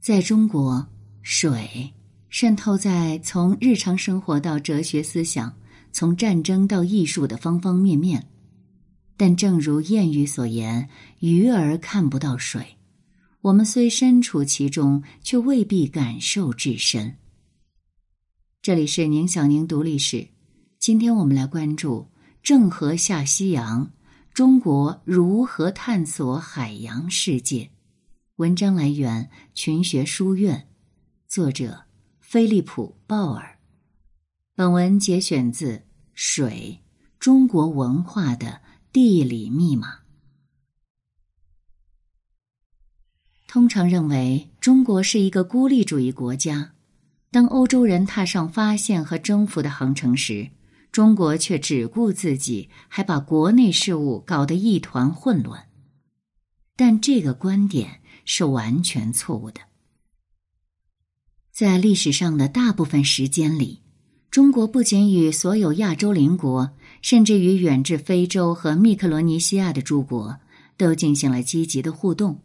在中国，水渗透在从日常生活到哲学思想、从战争到艺术的方方面面。但正如谚语所言：“鱼儿看不到水。”我们虽身处其中，却未必感受至深。这里是宁小宁读历史，今天我们来关注郑和下西洋，中国如何探索海洋世界。文章来源群学书院，作者菲利普·鲍尔。本文节选自《水：中国文化的地理密码》。通常认为中国是一个孤立主义国家。当欧洲人踏上发现和征服的航程时，中国却只顾自己，还把国内事务搞得一团混乱。但这个观点。是完全错误的。在历史上的大部分时间里，中国不仅与所有亚洲邻国，甚至与远至非洲和密克罗尼西亚的诸国，都进行了积极的互动，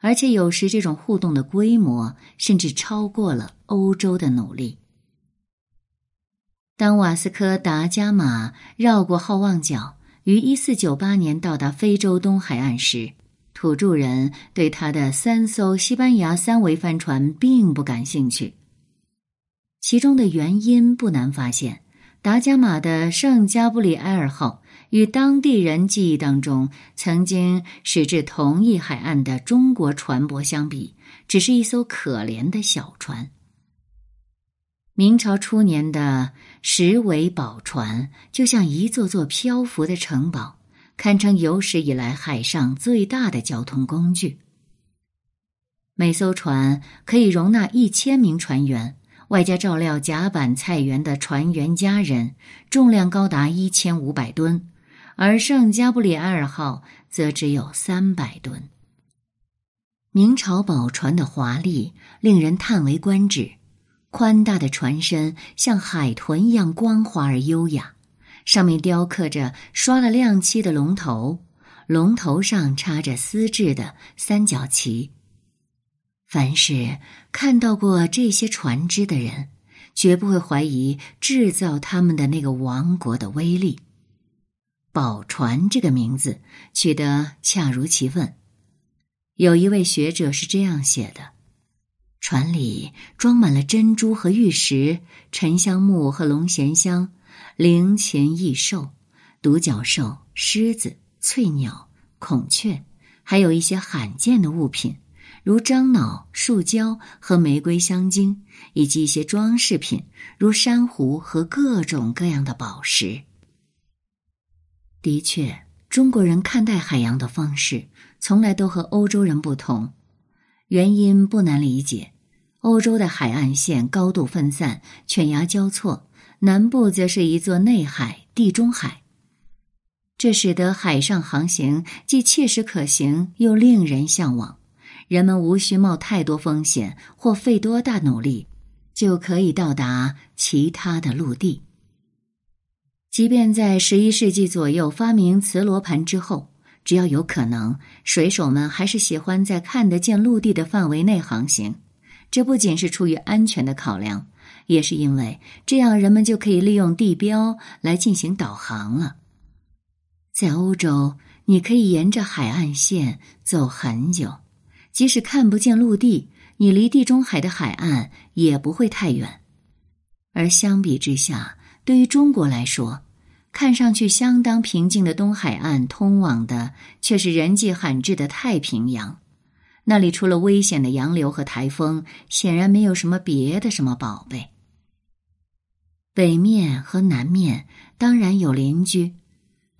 而且有时这种互动的规模甚至超过了欧洲的努力。当瓦斯科·达伽马绕过好望角，于一四九八年到达非洲东海岸时，土著人对他的三艘西班牙三桅帆船并不感兴趣。其中的原因不难发现：达伽马的圣加布里埃尔号与当地人记忆当中曾经驶至同一海岸的中国船舶相比，只是一艘可怜的小船。明朝初年的石尾宝船就像一座座漂浮的城堡。堪称有史以来海上最大的交通工具。每艘船可以容纳一千名船员，外加照料甲板菜园的船员家人，重量高达一千五百吨，而圣加布里埃尔号则只有三百吨。明朝宝船的华丽令人叹为观止，宽大的船身像海豚一样光滑而优雅。上面雕刻着刷了亮漆的龙头，龙头上插着丝质的三角旗。凡是看到过这些船只的人，绝不会怀疑制造他们的那个王国的威力。宝船这个名字取得恰如其分。有一位学者是这样写的：船里装满了珍珠和玉石、沉香木和龙涎香。灵禽异兽、独角兽、狮子、翠鸟、孔雀，还有一些罕见的物品，如樟脑、树胶和玫瑰香精，以及一些装饰品，如珊瑚和各种各样的宝石。的确，中国人看待海洋的方式从来都和欧洲人不同，原因不难理解：欧洲的海岸线高度分散，犬牙交错。南部则是一座内海——地中海，这使得海上航行既切实可行，又令人向往。人们无需冒太多风险或费多大努力，就可以到达其他的陆地。即便在十一世纪左右发明磁罗盘之后，只要有可能，水手们还是喜欢在看得见陆地的范围内航行。这不仅是出于安全的考量。也是因为这样，人们就可以利用地标来进行导航了。在欧洲，你可以沿着海岸线走很久，即使看不见陆地，你离地中海的海岸也不会太远。而相比之下，对于中国来说，看上去相当平静的东海岸，通往的却是人迹罕至的太平洋。那里除了危险的洋流和台风，显然没有什么别的什么宝贝。北面和南面当然有邻居，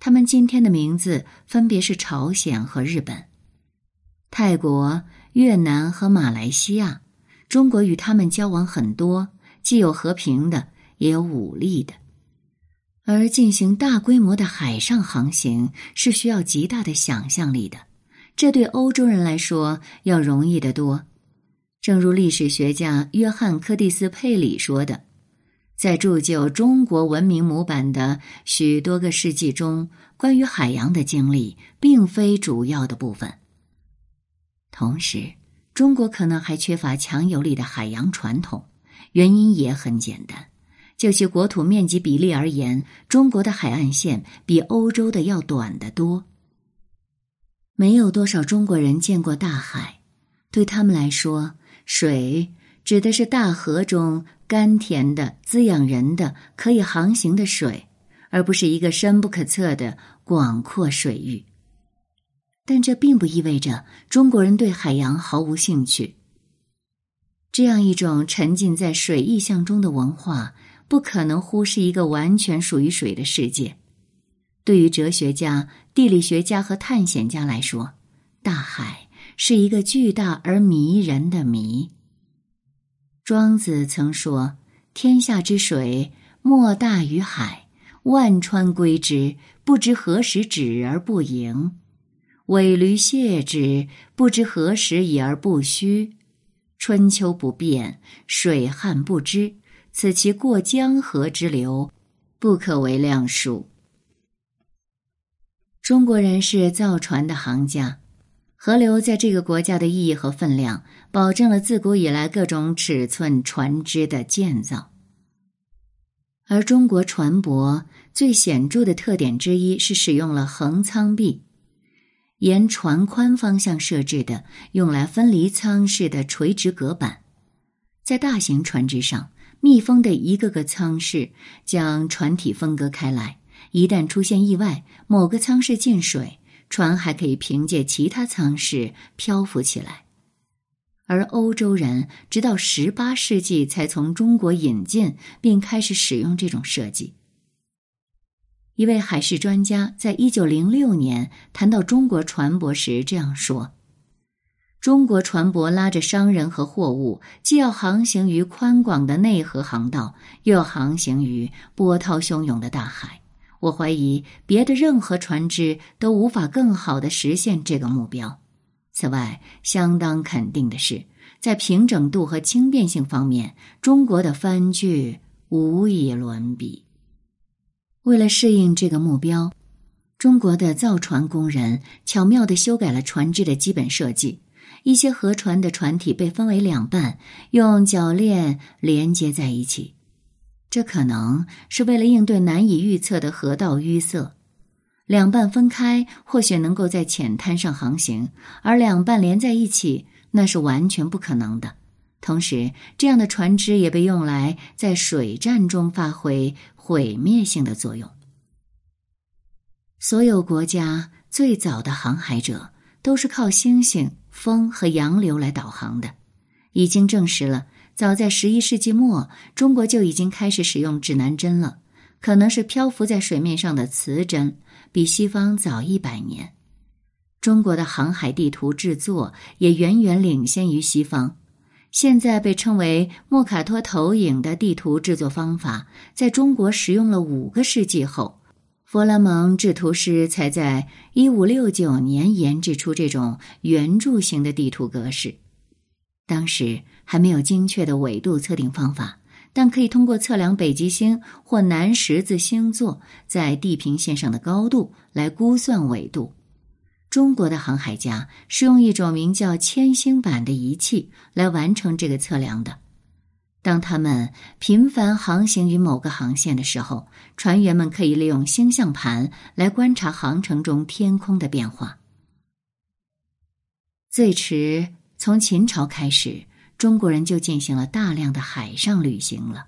他们今天的名字分别是朝鲜和日本、泰国、越南和马来西亚。中国与他们交往很多，既有和平的，也有武力的。而进行大规模的海上航行是需要极大的想象力的。这对欧洲人来说要容易得多，正如历史学家约翰·柯蒂斯·佩里说的，在铸就中国文明模板的许多个世纪中，关于海洋的经历并非主要的部分。同时，中国可能还缺乏强有力的海洋传统，原因也很简单，就其国土面积比例而言，中国的海岸线比欧洲的要短得多。没有多少中国人见过大海，对他们来说，水指的是大河中甘甜的、滋养人的、可以航行的水，而不是一个深不可测的广阔水域。但这并不意味着中国人对海洋毫无兴趣。这样一种沉浸在水意象中的文化，不可能忽视一个完全属于水的世界。对于哲学家、地理学家和探险家来说，大海是一个巨大而迷人的谜。庄子曾说：“天下之水，莫大于海，万川归之，不知何时止而不盈。”尾驴谢之，不知何时已而不虚。春秋不变，水旱不知，此其过江河之流，不可为量数。中国人是造船的行家，河流在这个国家的意义和分量，保证了自古以来各种尺寸船只的建造。而中国船舶最显著的特点之一是使用了横舱壁。沿船宽方向设置的用来分离舱室的垂直隔板，在大型船只上密封的一个个舱室将船体分割开来。一旦出现意外，某个舱室进水，船还可以凭借其他舱室漂浮起来。而欧洲人直到十八世纪才从中国引进并开始使用这种设计。一位海事专家在一九零六年谈到中国船舶时这样说：“中国船舶拉着商人和货物，既要航行于宽广的内河航道，又要航行于波涛汹涌的大海。我怀疑别的任何船只都无法更好的实现这个目标。此外，相当肯定的是，在平整度和轻便性方面，中国的帆具无以伦比。”为了适应这个目标，中国的造船工人巧妙地修改了船只的基本设计。一些河船的船体被分为两半，用铰链连接在一起。这可能是为了应对难以预测的河道淤塞。两半分开或许能够在浅滩上航行，而两半连在一起那是完全不可能的。同时，这样的船只也被用来在水战中发挥。毁灭性的作用。所有国家最早的航海者都是靠星星、风和洋流来导航的。已经证实了，早在十一世纪末，中国就已经开始使用指南针了，可能是漂浮在水面上的磁针，比西方早一百年。中国的航海地图制作也远远领先于西方。现在被称为莫卡托投影的地图制作方法，在中国使用了五个世纪后，佛勒蒙制图师才在一五六九年研制出这种圆柱形的地图格式。当时还没有精确的纬度测定方法，但可以通过测量北极星或南十字星座在地平线上的高度来估算纬度。中国的航海家是用一种名叫铅星板的仪器来完成这个测量的。当他们频繁航行于某个航线的时候，船员们可以利用星象盘来观察航程中天空的变化。最迟从秦朝开始，中国人就进行了大量的海上旅行了。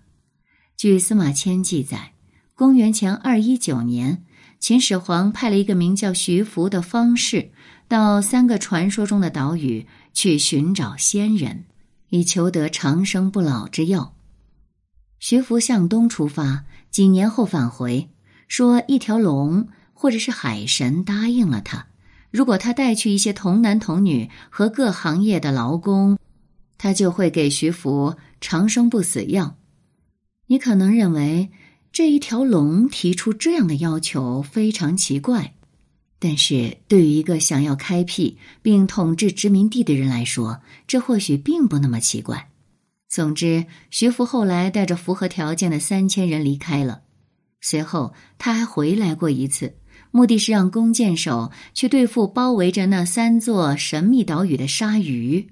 据司马迁记载，公元前二一九年。秦始皇派了一个名叫徐福的方士，到三个传说中的岛屿去寻找仙人，以求得长生不老之药。徐福向东出发，几年后返回，说一条龙或者是海神答应了他，如果他带去一些童男童女和各行业的劳工，他就会给徐福长生不死药。你可能认为。这一条龙提出这样的要求非常奇怪，但是对于一个想要开辟并统治殖民地的人来说，这或许并不那么奇怪。总之，徐福后来带着符合条件的三千人离开了。随后，他还回来过一次，目的是让弓箭手去对付包围着那三座神秘岛屿的鲨鱼。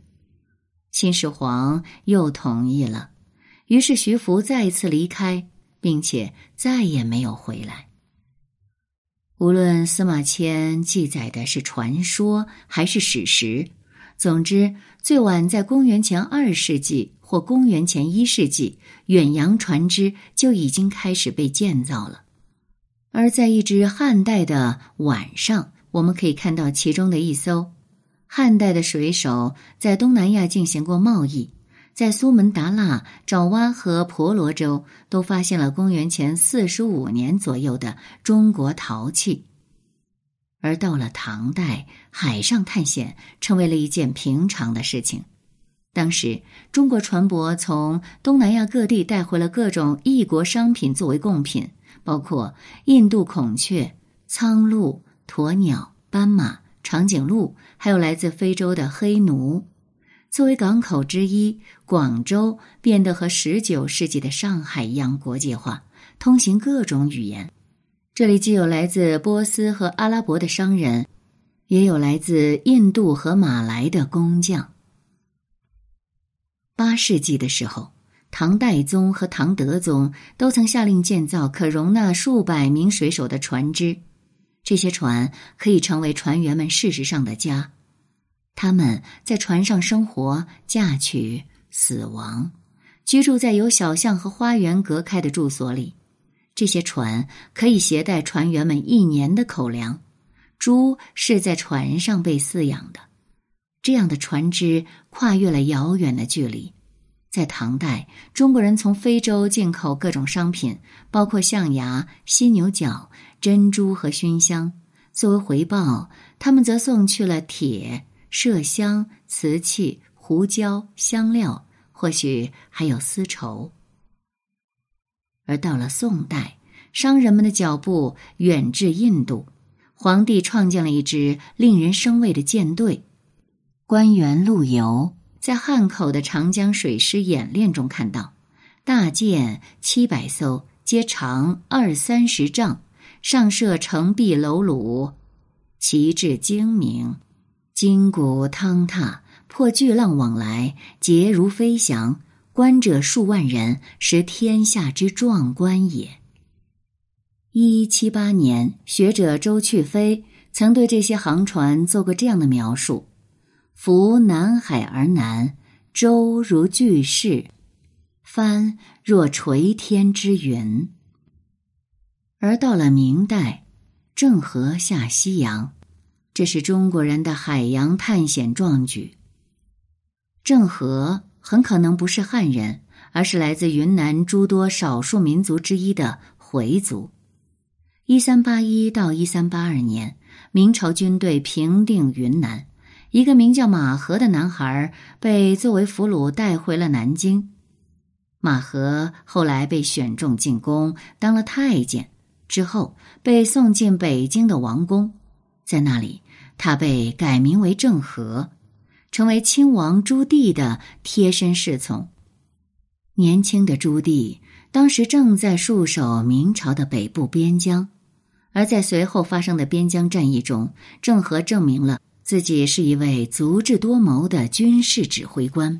秦始皇又同意了，于是徐福再一次离开，并且再也没有回来。无论司马迁记载的是传说还是史实，总之，最晚在公元前二世纪或公元前一世纪，远洋船只就已经开始被建造了。而在一只汉代的晚上，我们可以看到其中的一艘汉代的水手在东南亚进行过贸易，在苏门答腊、爪哇和婆罗洲都发现了公元前四十五年左右的中国陶器。而到了唐代，海上探险成为了一件平常的事情。当时，中国船舶从东南亚各地带回了各种异国商品作为贡品，包括印度孔雀、苍鹭、鸵鸟、斑马、长颈鹿，还有来自非洲的黑奴。作为港口之一，广州变得和十九世纪的上海一样国际化，通行各种语言。这里既有来自波斯和阿拉伯的商人，也有来自印度和马来的工匠。八世纪的时候，唐代宗和唐德宗都曾下令建造可容纳数百名水手的船只，这些船可以成为船员们事实上的家。他们在船上生活、嫁娶、死亡，居住在有小巷和花园隔开的住所里。这些船可以携带船员们一年的口粮，猪是在船上被饲养的。这样的船只跨越了遥远的距离。在唐代，中国人从非洲进口各种商品，包括象牙、犀牛角、珍珠和熏香。作为回报，他们则送去了铁、麝香、瓷器、胡椒、香料，或许还有丝绸。而到了宋代，商人们的脚步远至印度，皇帝创建了一支令人生畏的舰队。官员陆游在汉口的长江水师演练中看到，大舰七百艘，皆长二三十丈，上设城壁楼橹，旗帜精明，金鼓汤踏，破巨浪往来，捷如飞翔。观者数万人，实天下之壮观也。一七八年，学者周去飞曾对这些航船做过这样的描述：“浮南海而南，舟如巨势，帆若垂天之云。”而到了明代，郑和下西洋，这是中国人的海洋探险壮举。郑和。很可能不是汉人，而是来自云南诸多少数民族之一的回族。一三八一到一三八二年，明朝军队平定云南，一个名叫马和的男孩被作为俘虏带回了南京。马和后来被选中进宫，当了太监，之后被送进北京的王宫，在那里他被改名为郑和。成为亲王朱棣的贴身侍从。年轻的朱棣当时正在戍守明朝的北部边疆，而在随后发生的边疆战役中，郑和证明了自己是一位足智多谋的军事指挥官。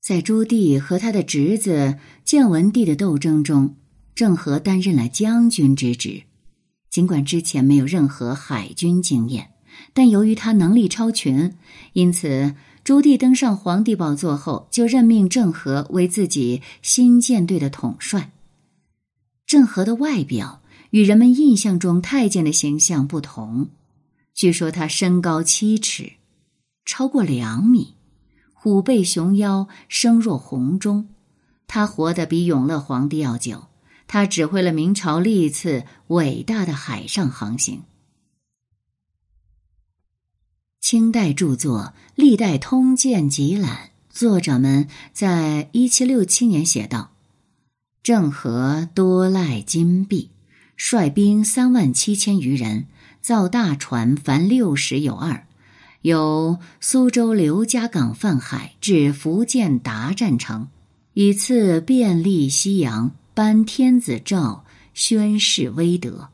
在朱棣和他的侄子建文帝的斗争中，郑和担任了将军之职，尽管之前没有任何海军经验。但由于他能力超群，因此朱棣登上皇帝宝座后，就任命郑和为自己新舰队的统帅。郑和的外表与人们印象中太监的形象不同，据说他身高七尺，超过两米，虎背熊腰，声若洪钟。他活得比永乐皇帝要久，他指挥了明朝历次伟大的海上航行。清代著作《历代通鉴集览》，作者们在一七六七年写道：“郑和多赖金币，率兵三万七千余人，造大船凡六十有二，由苏州刘家港泛海至福建达站城，以次便利西洋，颁天子诏，宣示威德。”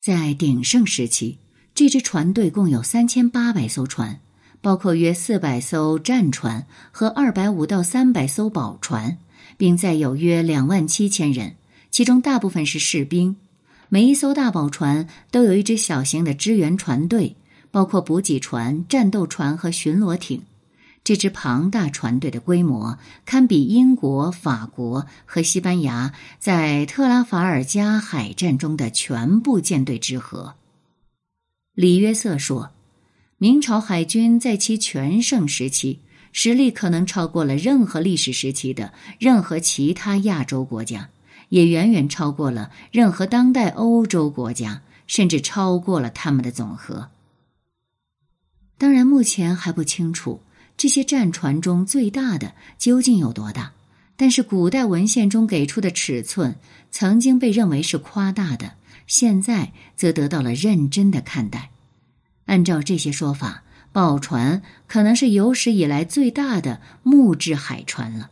在鼎盛时期。这支船队共有三千八百艘船，包括约四百艘战船和二百五到三百艘宝船，并载有约两万七千人，其中大部分是士兵。每一艘大宝船都有一支小型的支援船队，包括补给船、战斗船和巡逻艇。这支庞大船队的规模堪比英国、法国和西班牙在特拉法尔加海战中的全部舰队之和。李约瑟说：“明朝海军在其全盛时期，实力可能超过了任何历史时期的任何其他亚洲国家，也远远超过了任何当代欧洲国家，甚至超过了他们的总和。当然，目前还不清楚。”这些战船中最大的究竟有多大？但是古代文献中给出的尺寸曾经被认为是夸大的，现在则得到了认真的看待。按照这些说法，宝船可能是有史以来最大的木质海船了。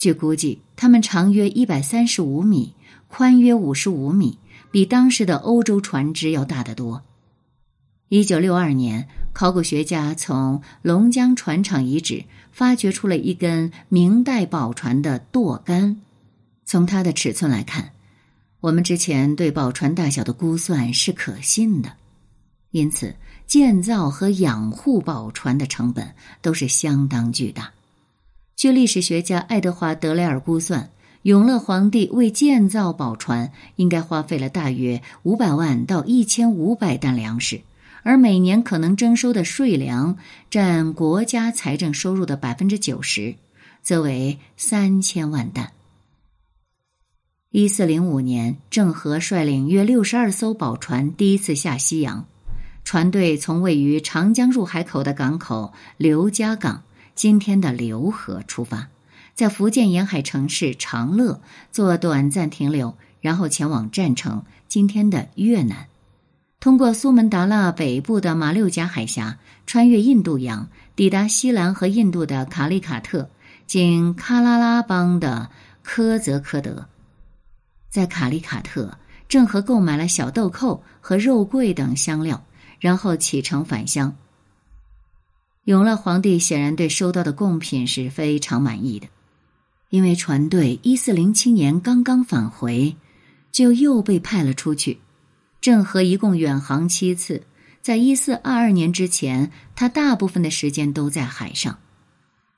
据估计，它们长约一百三十五米，宽约五十五米，比当时的欧洲船只要大得多。一九六二年。考古学家从龙江船厂遗址发掘出了一根明代宝船的舵杆，从它的尺寸来看，我们之前对宝船大小的估算是可信的。因此，建造和养护宝船的成本都是相当巨大。据历史学家爱德华·德雷尔估算，永乐皇帝为建造宝船应该花费了大约五百万到一千五百担粮食。而每年可能征收的税粮占国家财政收入的百分之九十，则为三千万担。一四零五年，郑和率领约六十二艘宝船第一次下西洋，船队从位于长江入海口的港口刘家港（今天的浏河）出发，在福建沿海城市长乐做短暂停留，然后前往占城（今天的越南）。通过苏门答腊北部的马六甲海峡，穿越印度洋，抵达西兰和印度的卡利卡特，经喀拉拉邦的科泽科德，在卡利卡特，郑和购买了小豆蔻和肉桂等香料，然后启程返乡。永乐皇帝显然对收到的贡品是非常满意的，因为船队一四零七年刚刚返回，就又被派了出去。郑和一共远航七次，在一四二二年之前，他大部分的时间都在海上。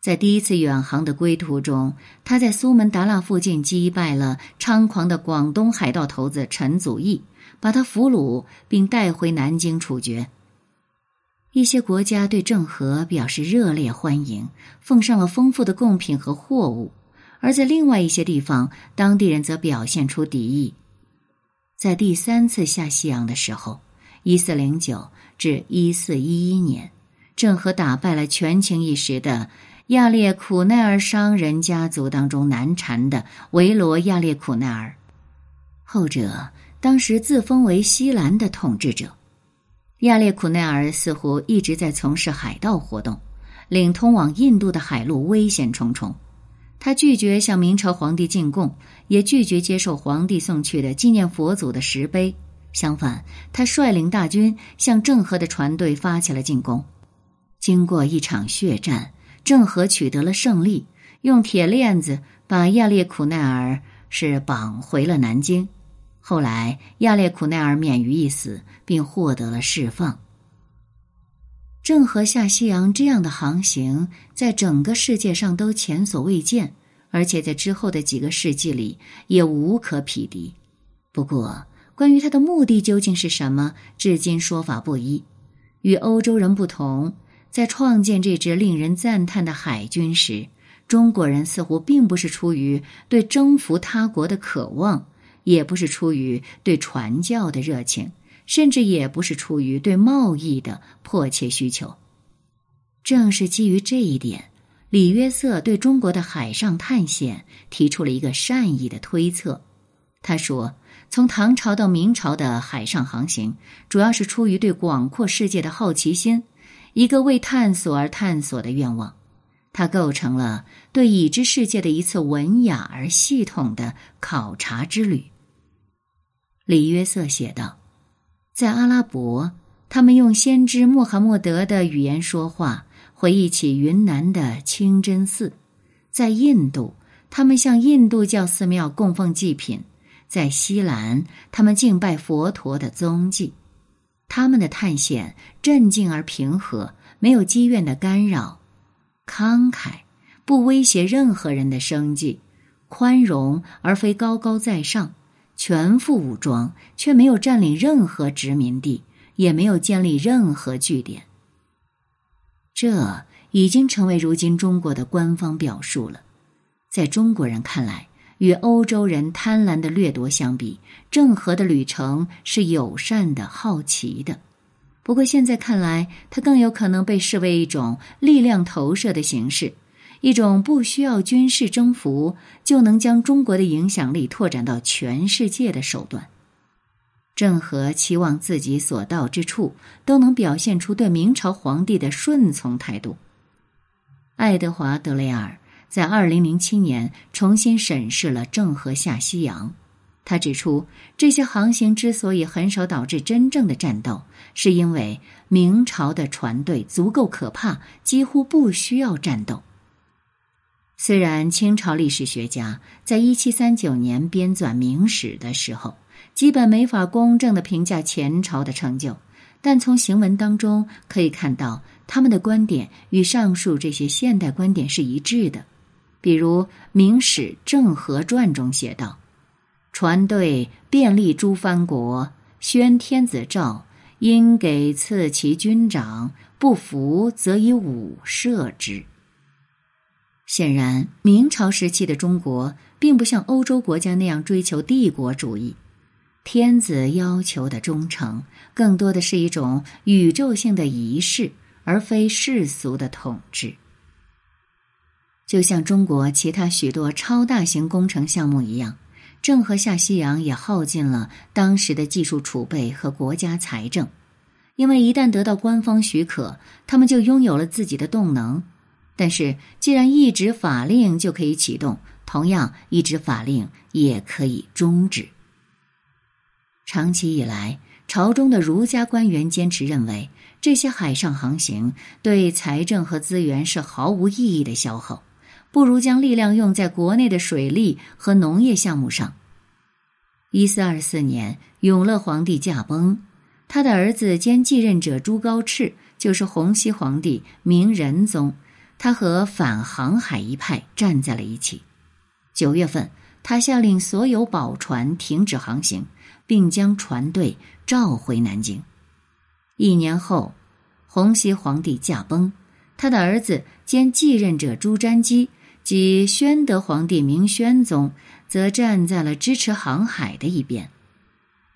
在第一次远航的归途中，他在苏门答腊附近击败了猖狂的广东海盗头子陈祖义，把他俘虏并带回南京处决。一些国家对郑和表示热烈欢迎，奉上了丰富的贡品和货物；而在另外一些地方，当地人则表现出敌意。在第三次下西洋的时候，一四零九至一四一一年，郑和打败了权倾一时的亚列苦奈尔商人家族当中难缠的维罗亚列苦奈尔，后者当时自封为西兰的统治者。亚列苦奈尔似乎一直在从事海盗活动，令通往印度的海路危险重重。他拒绝向明朝皇帝进贡，也拒绝接受皇帝送去的纪念佛祖的石碑。相反，他率领大军向郑和的船队发起了进攻。经过一场血战，郑和取得了胜利，用铁链子把亚列苦奈尔是绑回了南京。后来，亚列苦奈尔免于一死，并获得了释放。郑和下西洋这样的航行，在整个世界上都前所未见，而且在之后的几个世纪里也无可匹敌。不过，关于他的目的究竟是什么，至今说法不一。与欧洲人不同，在创建这支令人赞叹的海军时，中国人似乎并不是出于对征服他国的渴望，也不是出于对传教的热情。甚至也不是出于对贸易的迫切需求。正是基于这一点，李约瑟对中国的海上探险提出了一个善意的推测。他说：“从唐朝到明朝的海上航行，主要是出于对广阔世界的好奇心，一个为探索而探索的愿望。它构成了对已知世界的一次文雅而系统的考察之旅。”李约瑟写道。在阿拉伯，他们用先知穆罕默德的语言说话，回忆起云南的清真寺。在印度，他们向印度教寺庙供奉祭品；在西兰，他们敬拜佛陀的踪迹。他们的探险镇静而平和，没有积怨的干扰，慷慨不威胁任何人的生计，宽容而非高高在上，全副武装却没有占领任何殖民地，也没有建立任何据点。这。已经成为如今中国的官方表述了。在中国人看来，与欧洲人贪婪的掠夺相比，郑和的旅程是友善的、好奇的。不过现在看来，它更有可能被视为一种力量投射的形式，一种不需要军事征服就能将中国的影响力拓展到全世界的手段。郑和期望自己所到之处都能表现出对明朝皇帝的顺从态度。爱德华·德雷尔在二零零七年重新审视了郑和下西洋，他指出，这些航行之所以很少导致真正的战斗，是因为明朝的船队足够可怕，几乎不需要战斗。虽然清朝历史学家在一七三九年编纂《明史》的时候，基本没法公正的评价前朝的成就。但从行文当中可以看到，他们的观点与上述这些现代观点是一致的。比如《明史·郑和传》中写道：“船队便利诸藩国，宣天子诏，应给赐其军长，不服则以武射之。”显然，明朝时期的中国并不像欧洲国家那样追求帝国主义。天子要求的忠诚，更多的是一种宇宙性的仪式，而非世俗的统治。就像中国其他许多超大型工程项目一样，郑和下西洋也耗尽了当时的技术储备和国家财政。因为一旦得到官方许可，他们就拥有了自己的动能。但是，既然一纸法令就可以启动，同样一纸法令也可以终止。长期以来，朝中的儒家官员坚持认为，这些海上航行对财政和资源是毫无意义的消耗，不如将力量用在国内的水利和农业项目上。一四二四年，永乐皇帝驾崩，他的儿子兼继任者朱高炽就是洪熙皇帝明仁宗，他和反航海一派站在了一起。九月份，他下令所有宝船停止航行。并将船队召回南京。一年后，洪熙皇帝驾崩，他的儿子兼继任者朱瞻基及宣德皇帝明宣宗则站在了支持航海的一边。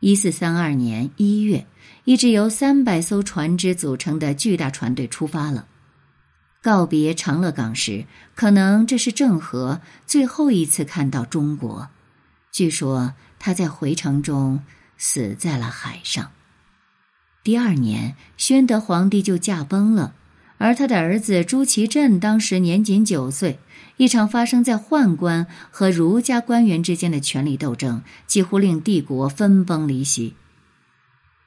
一四三二年一月，一支由三百艘船只组成的巨大船队出发了，告别长乐港时，可能这是郑和最后一次看到中国。据说。他在回程中死在了海上。第二年，宣德皇帝就驾崩了，而他的儿子朱祁镇当时年仅九岁。一场发生在宦官和儒家官员之间的权力斗争，几乎令帝国分崩离析。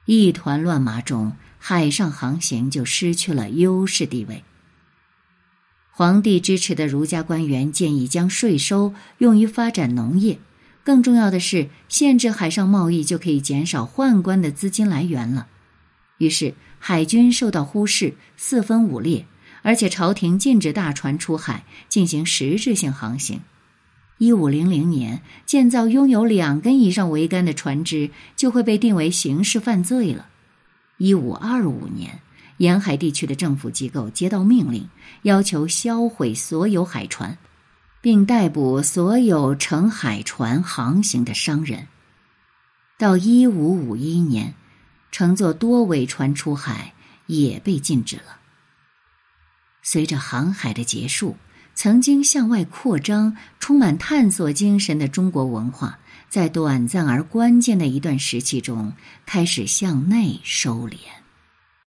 一团乱麻中，海上航行就失去了优势地位。皇帝支持的儒家官员建议将税收用于发展农业。更重要的是，限制海上贸易就可以减少宦官的资金来源了。于是，海军受到忽视，四分五裂，而且朝廷禁止大船出海进行实质性航行。一五零零年，建造拥有两根以上桅杆的船只就会被定为刑事犯罪了。一五二五年，沿海地区的政府机构接到命令，要求销毁所有海船。并逮捕所有乘海船航行的商人。到一五五一年，乘坐多桅船出海也被禁止了。随着航海的结束，曾经向外扩张、充满探索精神的中国文化，在短暂而关键的一段时期中开始向内收敛。